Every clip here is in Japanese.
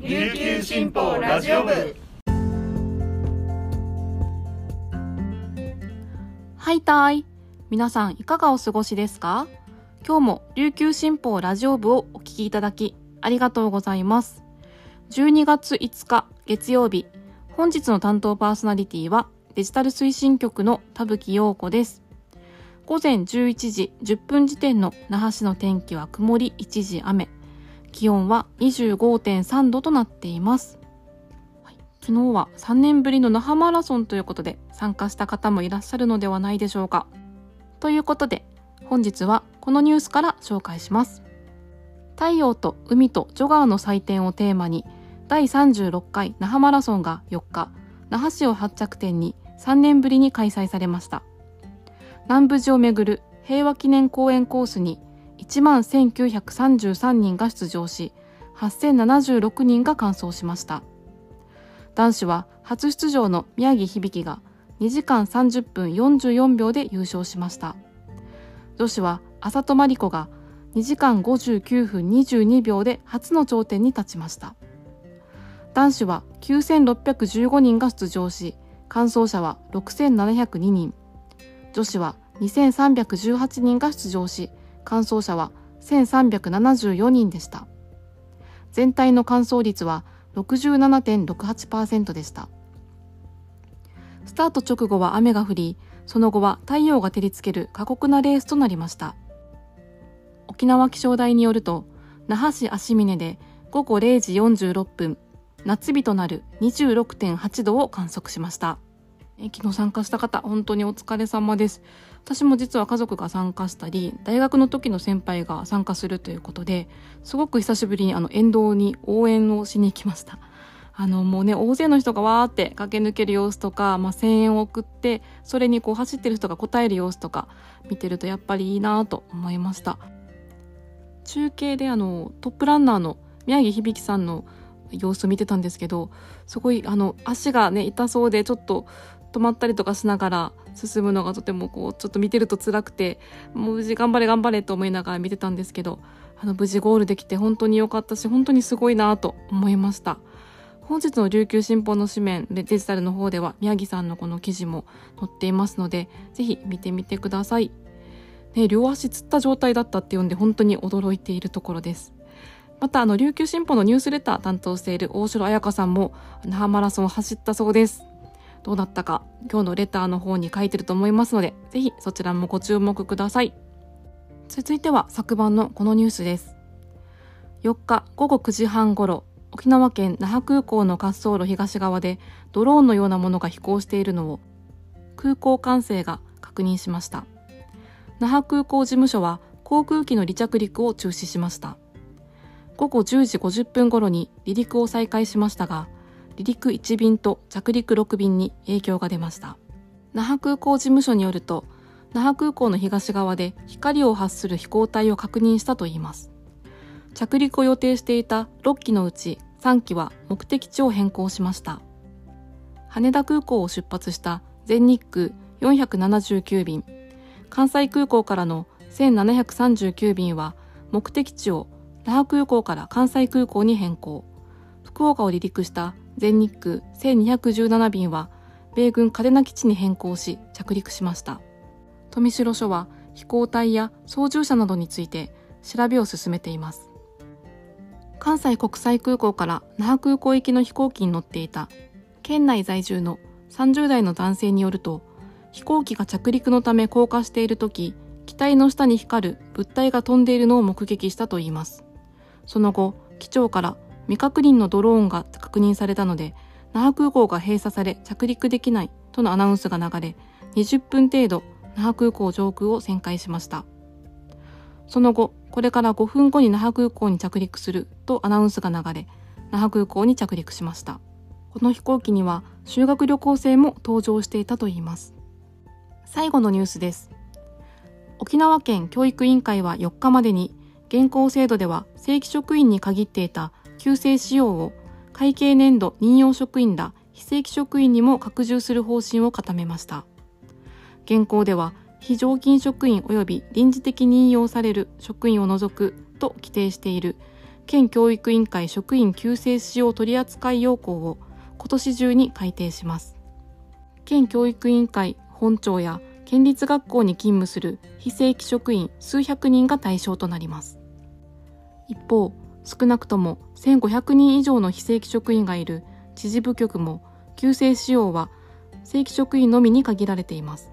琉球新報ラジオ部。はいたい。皆さんいかがお過ごしですか？今日も琉球新報ラジオ部をお聞きいただきありがとうございます。12月5日月曜日本日の担当パーソナリティはデジタル推進局の田吹陽子です。午前11時10分時点の那覇市の天気は曇り一時雨。気温は25.3度となっています、昨日は3年ぶりの那覇マラソンということで参加した方もいらっしゃるのではないでしょうか。ということで本日はこのニュースから紹介します。太陽と海とジョガーの祭典をテーマに第36回那覇マラソンが4日那覇市を発着点に3年ぶりに開催されました。南部寺をめぐる平和記念公園コースに1万1933人が出場し8076人が完走しました。男子は初出場の宮城響が2時間30分44秒で優勝しました。女子は浅戸真理子が2時間59分22秒で初の頂点に立ちました。男子は9615人が出場し完走者は6702人。女子は2318人が出場し完走者は1374人でした。全体の完走率は67.68%でした。スタート直後は雨が降りその後は太陽が照りつける過酷なレースとなりました。沖縄気象台によると那覇市足峰で午後0時46分夏日となる26.8度を観測しました。昨日参加した方本当にお疲れ様です。私も実は家族が参加したり大学の時の先輩が参加するということですごく久しぶりにあの沿道に応援をしに行きました。あのもうね大勢の人がわーって駆け抜ける様子とか、まあ、声援を送ってそれにこう走ってる人が応える様子とか見てるとやっぱりいいなと思いました。中継であのトップランナーの宮城響さんの様子を見てたんですけどすごいあの足がね痛そうでちょっと止まったりとかしながら進むのがとてもこうちょっと見てると辛くてもう無事頑張れ頑張れと思いながら見てたんですけどあの無事ゴールできて本当に良かったし本当にすごいなと思いました。本日の琉球新報の紙面デジタルの方では宮城さんのこの記事も載っていますのでぜひ見てみてください、ね、両足つった状態だったって読んで本当に驚いているところです。またあの琉球新報のニュースレター担当している大城彩香さんも那覇マラソンを走ったそうです。どうだったか今日のレターの方に書いてると思いますのでぜひそちらもご注目ください。続いては昨晩のこのニュースです。4日午後9時半ごろ沖縄県那覇空港の滑走路東側でドローンのようなものが飛行しているのを空港管制が確認しました。那覇空港事務所は航空機の離着陸を中止しました。午後10時50分頃に離陸を再開しましたが離陸1便と着陸6便に影響が出ました。那覇空港事務所によると那覇空港の東側で光を発する飛行体を確認したといいます。着陸を予定していた6機のうち3機は目的地を変更しました。羽田空港を出発した全日空479便。関西空港からの1739便は目的地を那覇空港から関西空港に変更。福岡を離陸した全日空1217便は米軍嘉手納基地に変更し着陸しました。富城署は飛行隊や操縦者などについて調べを進めています。関西国際空港から那覇空港行きの飛行機に乗っていた県内在住の30代の男性によると飛行機が着陸のため降下している時機体の下に光る物体が飛んでいるのを目撃したといいます。その後機長から未確認のドローンが確認されたので那覇空港が閉鎖され着陸できないとのアナウンスが流れ20分程度那覇空港上空を旋回しました。その後これから5分後に那覇空港に着陸するとアナウンスが流れ那覇空港に着陸しました。この飛行機には修学旅行生も搭乗していたといいます。最後のニュースです。沖縄県教育委員会は4日までに現行制度では正規職員に限っていた旧正使用を会計年度任用職員ら非正規職員にも拡充する方針を固めました。現行では非常勤職員及び臨時的に引用される職員を除くと規定している県教育委員会職員救世使用取扱要項を今年中に改定します。県教育委員会本庁や県立学校に勤務する非正規職員数百人が対象となります。一方少なくとも1500人以上の非正規職員がいる知事部局も旧正使用は正規職員のみに限られています。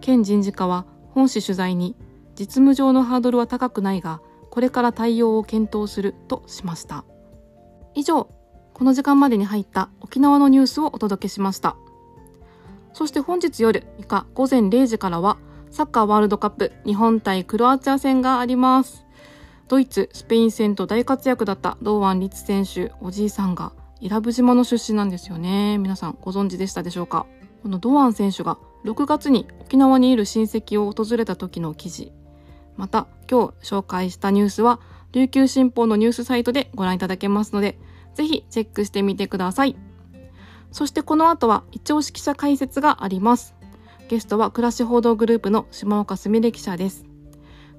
県人事課は本市取材に実務上のハードルは高くないがこれから対応を検討するとしました。以上この時間までに入った沖縄のニュースをお届けしました。そして本日夜以下午前0時からはサッカーワールドカップ日本対クロアチア戦があります。ドイツ、スペイン戦と大活躍だった堂安律選手、おじいさんが伊良部島の出身なんですよね。皆さんご存知でしたでしょうか？この堂安選手が6月に沖縄にいる親戚を訪れた時の記事。また今日紹介したニュースは琉球新報のニュースサイトでご覧いただけますので、ぜひチェックしてみてください。そしてこの後は一押し記者解説があります。ゲストは暮らし報道グループの島岡すみれ記者です。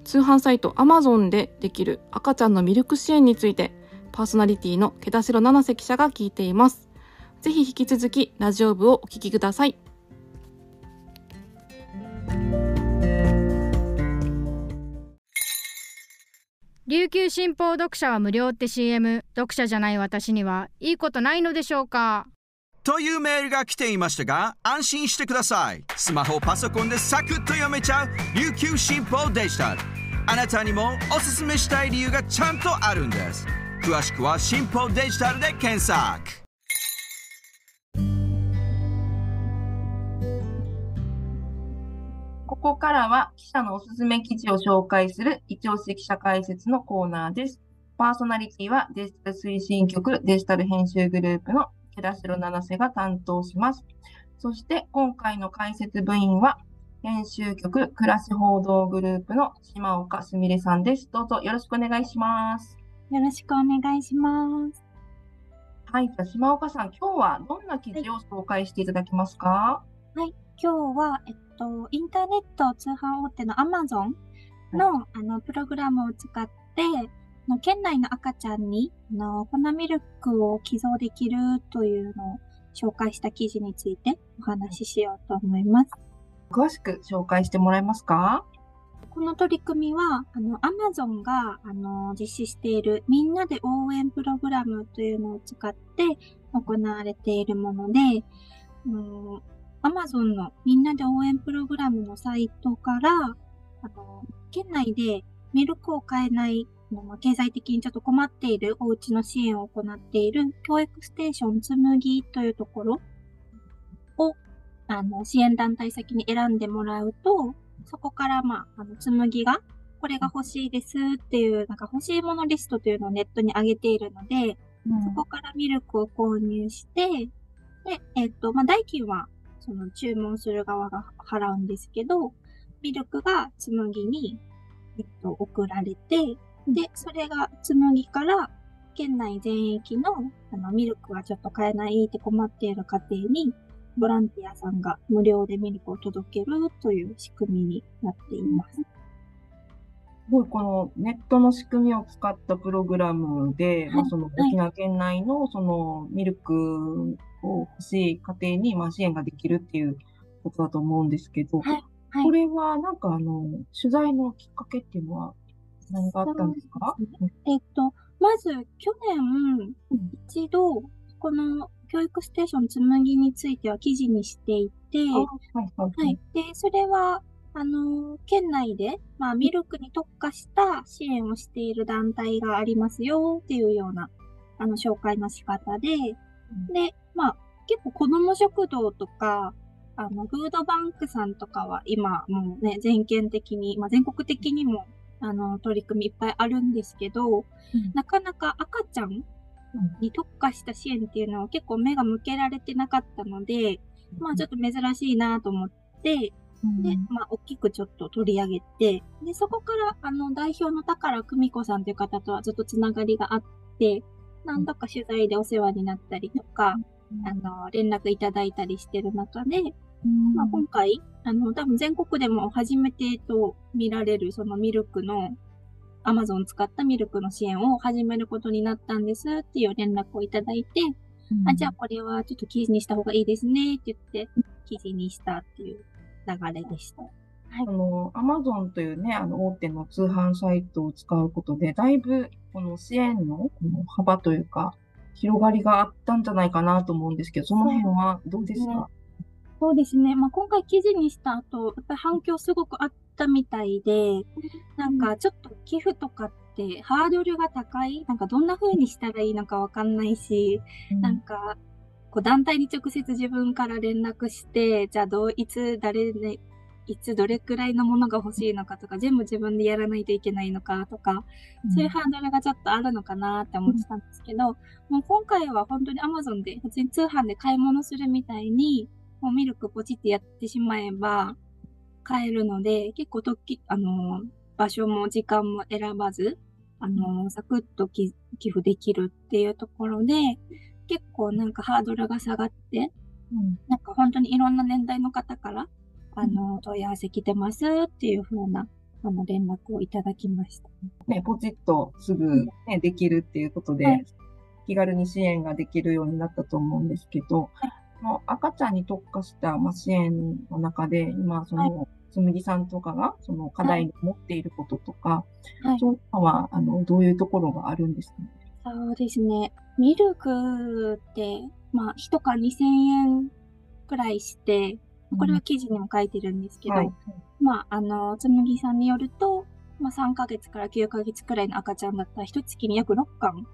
通販サイト Amazon でできる赤ちゃんのミルク支援についてパーソナリティの毛田代七瀬記者が聞いています。ぜひ引き続きラジオ部をお聞きください。琉球新報読者は無料って CM 読者じゃない私にはいいことないのでしょうか？というメールが来ていましたが安心してください。スマホパソコンでサクッと読めちゃう琉球新報デジタル。あなたにもおすすめしたい理由がちゃんとあるんです。詳しくは新報デジタルで検索。ここからは記者のおすすめ記事を紹介する一押し記者解説のコーナーです。パーソナリティはデジタル推進局デジタル編集グループの寺城七瀬が担当します。そして今回の解説部員は、編集局暮らし報道グループの島岡すみれさんです。どうぞよろしくお願いします。よろしくお願いします。はい、じゃあ島岡さん、今日はどんな記事を紹介していただけますか？はい、今日は、えっと、インターネット通販大手の Amazon の、はい、あのプログラムを使って、の県内の赤ちゃんにの粉ミルクを寄贈できるというのを紹介した記事についてお話ししようと思います。詳しく紹介してもらえますか？この取り組みは、あの、アマゾンが、あの、実施しているみんなで応援プログラムというのを使って行われているもので、アマゾンのみんなで応援プログラムのサイトから、あの、県内でミルクを買えない経済的にちょっと困っているお家の支援を行っている教育ステーションつむぎというところをあの支援団体先に選んでもらうと、そこから、まあ、あのつむぎがこれが欲しいですっていう、なんか欲しいものリストというのをネットに上げているので、うん、そこからミルクを購入して、で、えっ、と、まあ、代金は、その注文する側が払うんですけど、ミルクがつむぎに、えっと、送られて、で、それが紬から県内全域のあのミルクがちょっと買えないって困っている家庭に、ボランティアさんが無料でミルクを届けるという仕組みになっています。すごい、このネットの仕組みを使ったプログラムで、はい、まあ、その沖縄県内のそのミルクを欲しい家庭にまあ支援ができるっていうことだと思うんですけど、はい。はい、これはなんかあの、取材のきっかけっていうのは何があったんですか？えっと、まず去年、一度、この教育ステーションつむぎについては記事にしていて、はいはいはい、で、それは、あの、県内で、まあ、ミルクに特化した支援をしている団体がありますよっていうような、あの、紹介の仕方で、うん、で、まあ、結構子供食堂とか、あの、フードバンクさんとかは今もうね、全県的に、まあ、全国的にもあの、取り組みいっぱいあるんですけど、うん、なかなか赤ちゃんに特化した支援っていうのは結構目が向けられてなかったので、まあちょっと珍しいなと思って、で、まあ大きくちょっと取り上げて、で、そこからあの代表の宝久美子さんという方とはずっとつながりがあって、何度か取材でお世話になったりとか、あの、連絡いただいたりしてる中で、まあ、今回、あの、多分全国でも初めてと見られるそのミルクの、Amazon 使ったミルクの支援を始めることになったんですっていう連絡をいただいて、あじゃあこれはちょっと記事にした方がいいですねって言って、記事にしたっていう流れでした。あの、アマゾンというね、あの、大手の通販サイトを使うことで、だいぶ、この支援のこの幅というか、広がりがあったんじゃないかなと思うんですけど、その辺はどうですか？そうですね。まあ、今回記事にした後、やっぱり反響すごくあったみたいで、なんかちょっと寄付とかってハードルが高い、なんかどんな風にしたらいいのかわかんないし、なんか、こう団体に直接自分から連絡して、じゃあどう、いつ誰ね、いつどれくらいのものが欲しいのかとか、全部自分でやらないといけないのかとか、そういうハードルがちょっとあるのかなって思ってたんですけど、もう今回は本当に Amazon で、普通に通販で買い物するみたいに、もうミルクポチってやってしまえば買えるので、結構とき、あの、場所も時間も選ばず、あの、サクッとき寄付できるっていうところで、結構なんかハードルが下がって、うん。なんか本当にいろんな年代の方から、あの、問い合わせ来てますっていう風な、あの、連絡をいただきました。ね、ポチッとすぐ、ね、できるっていうことで、はい。気軽に支援ができるようになったと思うんですけど、その赤ちゃんに特化した、まあ、支援の中で、今、その、つむぎさんとかが、その課題に持っていることとか、はいそういうのは、あの、どういうところがあるんですかね？そうですね。ミルクって、まあ、1缶2000円くらいして、これは記事にも書いてるんですけど、はい。まあ、あの、つむぎさんによると、まあ、3ヶ月から9ヶ月くらいの赤ちゃんだったら、一月に約6巻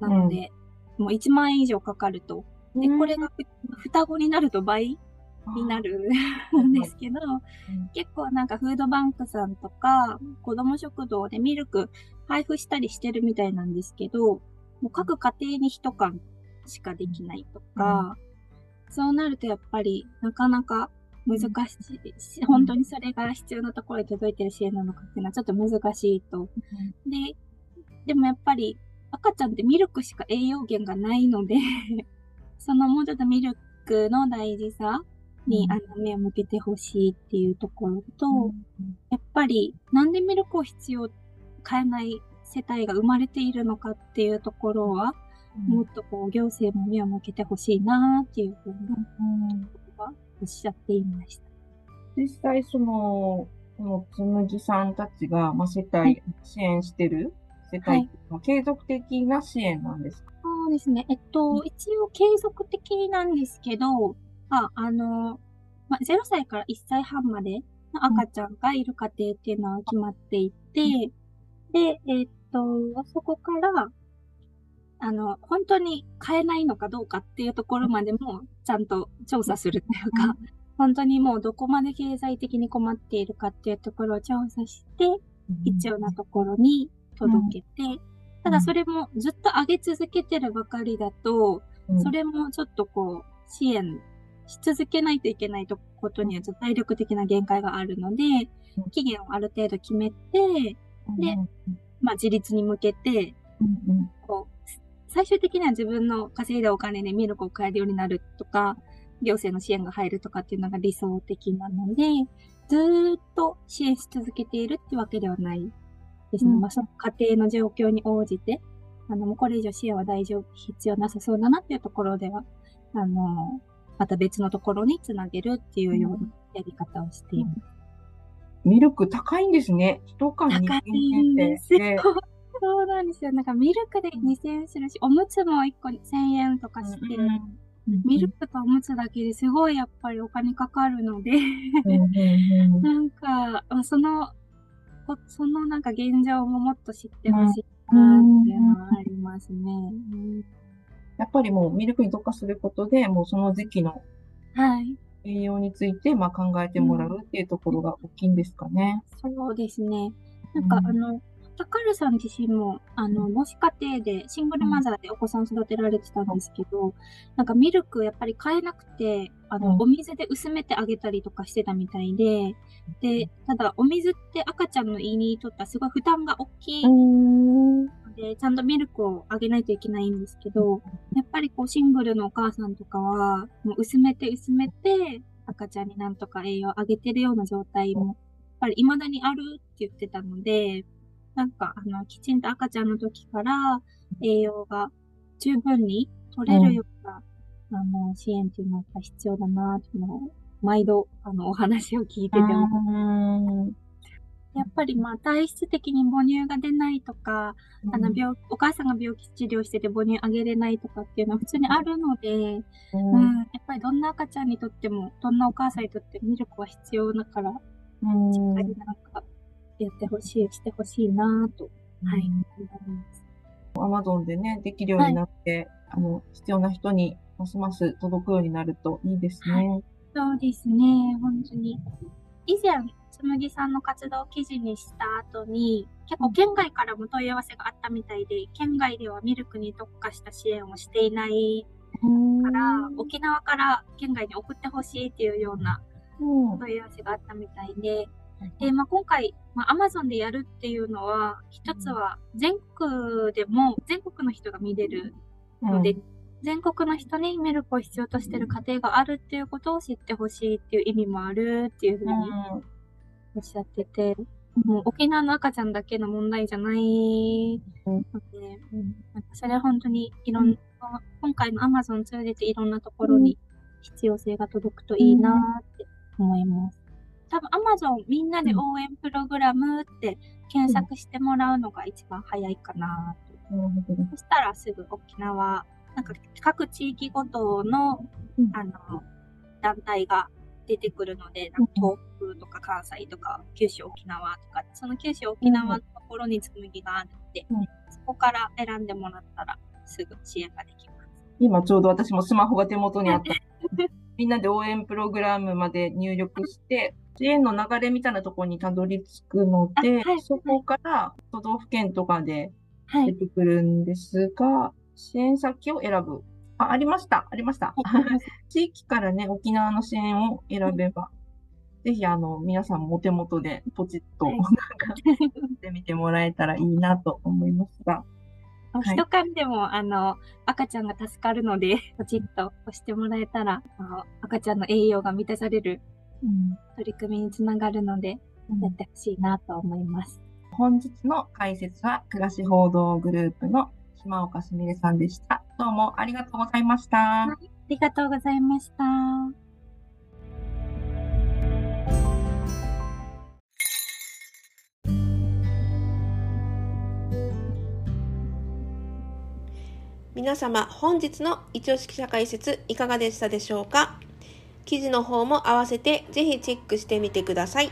なので、もう1万円以上かかると。で、これがふ双子になると倍になるんですけど、結構なんかフードバンクさんとか、子供食堂でミルク配布したりしてるみたいなんですけど、もう各家庭に一缶しかできないとか、そうなるとやっぱりなかなか難しいし、本当にそれが必要なところに届いてる支援なのかっていうのはちょっと難しいと。で、でもやっぱり赤ちゃんってミルクしか栄養源がないので、そのもうちょっとミルクの大事さに、うん。あの目を向けてほしいっていうところと、やっぱりなんでミルクを必要、買えない世帯が生まれているのかっていうところは、もっとこう行政も目を向けてほしいなっていうふうにおっしゃっていました。実際、その、このつむぎさんたちが、まあ、世帯はい。支援してる世帯は継続的な支援なんですか、そうですね。えっと、一応継続的なんですけど、あ、あの、まあ、0歳から1歳半までの赤ちゃんがいる家庭っていうのは決まっていて、で、えっと、そこから、あの、本当に買えないのかどうかっていうところまでもちゃんと調査するっていうか、本当にもうどこまで経済的に困っているかっていうところを調査して、必要なところに届けて、ただそれもずっと上げ続けてるばかりだと、うん。それもちょっとこう、支援し続けないといけないとことにはちょっと体力的な限界があるのでうん、期限をある程度決めて、うん。でまあ自立に向けて、こう、最終的には自分の稼いだお金でミルクを買えるようになるとか、行政の支援が入るとかっていうのが理想的なので、ずーっと支援し続けているってわけではないですね。うんまあ、その家庭の状況に応じて、あの、もうこれ以上支援は大丈夫、必要なさそうだなっていうところでは、あの、また別のところにつなげるっていうようなやり方をしています。ミルク高いんですね。一缶2000高いん。ですよ。そうなんですよ。なんかミルクで2000円するし、おむつも1個1000円とかして、ミルクとおむつだけですごいやっぱりお金かかるので、うんうんうんなんか、あその、こそのなんか現状ももっと知ってほしいなっていうのはありますね。やっぱりもうミルクに特化することで、もうその時期の。栄養について、まあ、考えてもらうっていうところが大きいん。ですかね。そうですね。なん。か、あの、タカルさん自身も、あの、母子家庭で、シングルマザーでお子さん育てられてたんですけど、なんかミルクやっぱり買えなくて、あの、うん。お水で薄めてあげたりとかしてたみたいで、で、ただお水って赤ちゃんの胃にとってはすごい負担が大きいので、ちゃんとミルクをあげないといけないんですけど、やっぱりこうシングルのお母さんとかは、もう薄めて薄めて、赤ちゃんになんとか栄養をあげてるような状態も、やっぱり未だにあるって言ってたので、なんか、あの、きちんと赤ちゃんの時から栄養が十分に取れるような、あの、支援っていうのはやっぱ必要だなっていうのを、毎度、あの、お話を聞いてても、やっぱりまあ体質的に母乳が出ないとか、あの病、お母さんが病気治療してて母乳あげれないとかっていうのは普通にあるので、うん、やっぱりどんな赤ちゃんにとっても、どんなお母さんにとってもミルクは必要だから、しっかりなんかやってほしい、してほしいなと、はい、思います。アマゾンでね、できるようになって、はい、あの、必要な人にますます届くようになるといいですね。はい、そうですね、本当に。以前、つむぎさんの活動を記事にした後に、結構県外からも問い合わせがあったみたいで、県外ではミルクに特化した支援をしていないから、沖縄から県外に送ってほしいっていうような問い合わせがあったみたいで、で、まあ、今回、まあ、Amazon でやるっていうのは、一つは全国でも、全国の人が見れるので、うん、全国の人にミルクを必要としてる家庭があるっていうことを知ってほしいっていう意味もあるっていうふうにおっしゃってて、もう沖縄の赤ちゃんだけの問題じゃないので、うん、それは本当にいろんな、今回の Amazon 通じていろんなところに必要性が届くといいなって思います。多分 Amazon みんなで応援プログラムって検索してもらうのが一番早いかなと。うん、そしたらすぐ沖縄、なんか各地域ごとの、うん、あの、団体が出てくるので、なんか東北とか関西とか九州沖縄とか、その九州沖縄のところに紬があって、うん、そこから選んでもらったらすぐ支援ができます。今ちょうど私もスマホが手元にあった。みんなで応援プログラムまで入力して、支援の流れみたいなところにたどり着くので、はい、そこから都道府県とかで出てくるんですが、はい、支援先を選ぶ。あ、ありました。ありました。地域からね、沖縄の支援を選べば、ぜひ、あの、皆さんもお手元でポチッと、なんか、してみてもらえたらいいなと思いますが。人間でも、あの、赤ちゃんが助かるので、ポチッと押してもらえたら、あの赤ちゃんの栄養が満たされるうん、取り組みにつながるので、やってほしいなと思います。本日の解説は、暮らし報道グループの島岡すみれさんでした。どうもありがとうございました。はい、ありがとうございました。皆様、本日の一押し記者解説いかがでしたでしょうか？記事の方も合わせてぜひチェックしてみてください。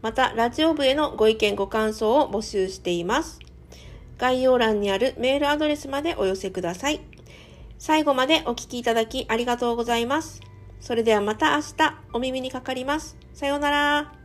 また、ラジオ部へのご意見ご感想を募集しています。概要欄にあるメールアドレスまでお寄せください。最後までお聴きいただきありがとうございます。それではまた明日お耳にかかります。さようなら。